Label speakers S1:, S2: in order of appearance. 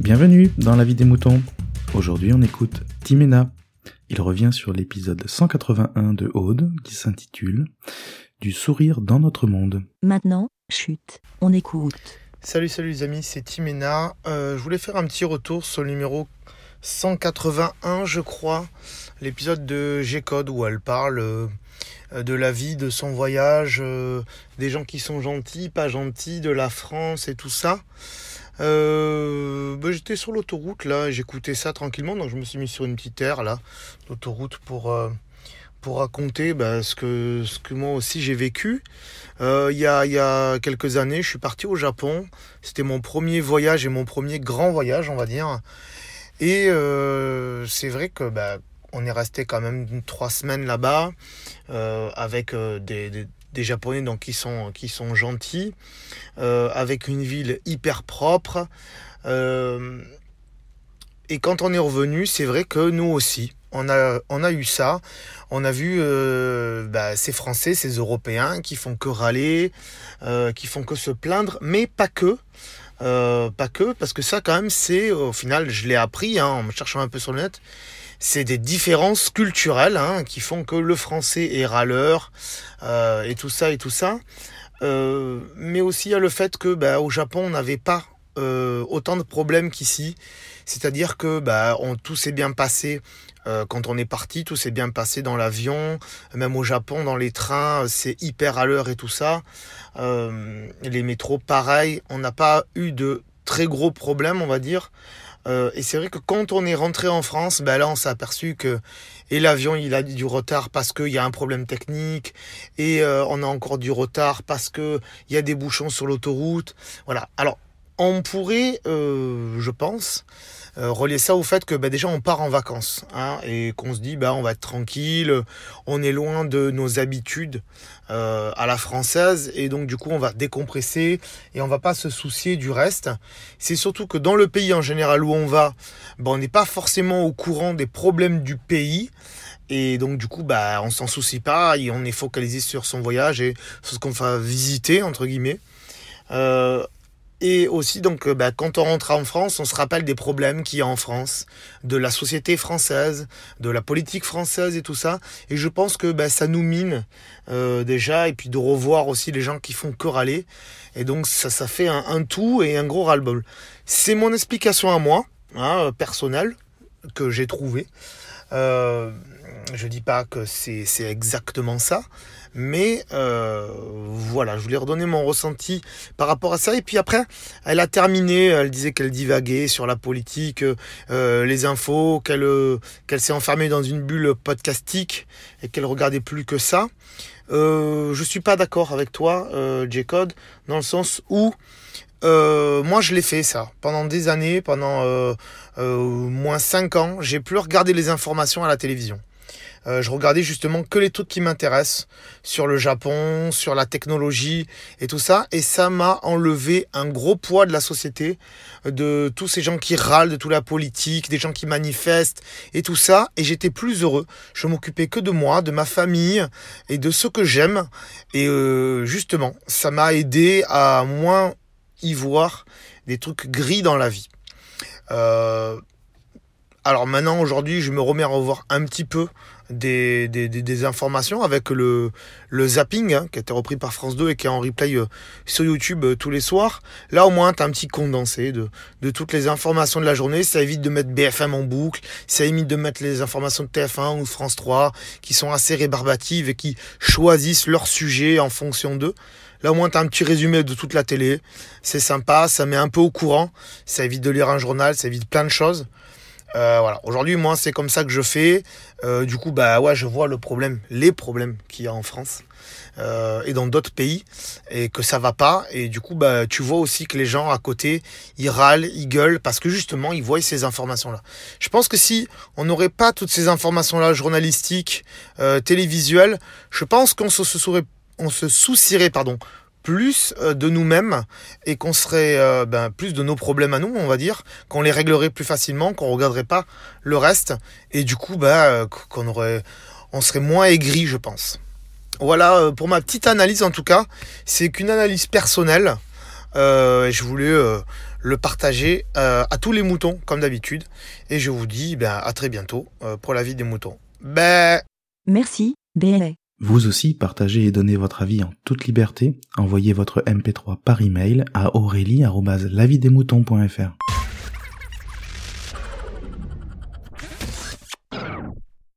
S1: Bienvenue dans la vie des moutons. Aujourd'hui, on écoute Timena. Il revient sur l'épisode 181 de Aude qui s'intitule Du sourire dans notre monde.
S2: Maintenant, chute, on écoute.
S3: Salut, salut les amis, c'est Timena. Euh, je voulais faire un petit retour sur le numéro 181, je crois, l'épisode de G-Code où elle parle euh, de la vie, de son voyage, euh, des gens qui sont gentils, pas gentils, de la France et tout ça. Euh, bah, j'étais sur l'autoroute là, j'écoutais ça tranquillement, donc je me suis mis sur une petite aire là, l'autoroute pour, euh, pour raconter bah, ce, que, ce que moi aussi j'ai vécu. Euh, il y, a, y, a, quelques années, je suis parti au Japon. C'était mon premier voyage et mon premier grand voyage, on va dire. Et c'est vrai que bah, on est resté quand même trois semaines là-bas avec des Japonais donc qui sont, qui sont gentils, euh, avec une ville hyper propre. Euh, et quand on est revenu, c'est vrai que nous aussi, on a, on a eu ça. On a vu euh, bah, ces Français, ces Européens qui font que râler, qui font que se plaindre, mais pas que. Pas que, parce que ça quand même c'est, au final je l'ai appris hein, en me cherchant un peu sur le net, c'est des différences culturelles hein, qui font que le français est râleur euh, et tout ça et tout ça. Euh, mais aussi il y a le fait que bah, au Japon on n'avait pas euh, autant de problèmes qu'ici. C'est-à-dire que bah, on, tout s'est bien passé quand on est parti, tout s'est bien passé dans l'avion, même au Japon, dans les trains, c'est hyper à l'heure et tout ça. les métros, pareil, on n'a pas eu de très gros problèmes, on va dire. Euh, et c'est vrai que quand on est rentré en France, ben là on s'est aperçu que et l'avion il a du retard parce qu'il y a un problème technique et euh, on a encore du retard parce que il y a des bouchons sur l'autoroute. Voilà. Alors on pourrait, euh, je pense, euh, relier ça au fait que bah, déjà on part en vacances hein, et qu'on se dit bah on va être tranquille, on est loin de nos habitudes euh, à la française et donc du coup on va décompresser et on va pas se soucier du reste. C'est surtout que dans le pays en général où on va, bah, on n'est pas forcément au courant des problèmes du pays. Et donc du coup, bah, on s'en soucie pas et on est focalisé sur son voyage et sur ce qu'on va visiter entre guillemets. Et aussi, donc, euh, bah, quand on rentre en France, on se rappelle des problèmes qu'il y a en France, de la société française, de la politique française et tout ça. Et je pense que bah, ça nous mine euh, déjà, et puis de revoir aussi les gens qui font que râler. Et donc, ça, ça fait un, tout et un gros ras-le-bol. C'est mon explication à moi, hein, personnelle, que j'ai trouvée. Euh, je dis pas que c'est exactement ça, mais euh, voilà, je voulais redonner mon ressenti par rapport à ça. Et puis après, elle a terminé, elle disait qu'elle divaguait sur la politique, euh, les infos, qu'elle s'est enfermée dans une bulle podcastique et qu'elle regardait plus que ça. Je suis pas d'accord avec toi, J-Code, dans le sens où euh, moi, je l'ai fait ça pendant des années, pendant euh, euh, moins 5 ans. J'ai plus regardé les informations à la télévision. Euh, je regardais justement que les trucs qui m'intéressent sur le Japon, sur la technologie et tout ça. Et ça m'a enlevé un gros poids de la société, de tous ces gens qui râlent, de toute la politique, des gens qui manifestent et tout ça. Et j'étais plus heureux. Je m'occupais que de moi, de ma famille et de ce que j'aime. Et euh, justement, ça m'a aidé à moins y voir des trucs gris dans la vie. Euh, alors maintenant, aujourd'hui, je me remets à revoir un petit peu des, des, des, informations avec le, le zapping hein, qui a été repris par France 2 et qui est en replay euh, sur YouTube euh, tous les soirs. Là, au moins, tu as un petit condensé de, de toutes les informations de la journée. Ça évite de mettre BFM en boucle. Ça évite de mettre les informations de TF1 ou France 3 qui sont assez rébarbatives et qui choisissent leur sujet en fonction d'eux. Là, au moins, tu as un petit résumé de toute la télé. C'est sympa, ça met un peu au courant. Ça évite de lire un journal, ça évite plein de choses. Euh, voilà. Aujourd'hui, moi, c'est comme ça que je fais. Euh, du coup, bah ouais, je vois le problème, les problèmes qu'il y a en France euh, et dans d'autres pays, et que ça va pas. Et du coup, bah tu vois aussi que les gens à côté, ils râlent, ils gueulent parce que justement, ils voient ces informations-là. Je pense que si on n'aurait pas toutes ces informations-là journalistiques, télévisuelles, je pense qu'on se, se soucierait, pardon, plus euh, de nous-mêmes et qu'on serait euh, ben, plus de nos problèmes à nous, on va dire, qu'on les réglerait plus facilement, qu'on regarderait pas le reste et du coup, ben, qu'on aurait, on serait moins aigri, je pense. Voilà pour ma petite analyse en tout cas. C'est qu'une analyse personnelle. Euh, je voulais euh, le partager euh, à tous les moutons, comme d'habitude. Et je vous dis ben, à très bientôt euh, pour la vie des moutons. Ben...
S2: Merci, BLA.
S1: Vous aussi, partagez et donnez votre avis en toute liberté. Envoyez votre MP3 par email à aurélie.lavidesmoutons.fr.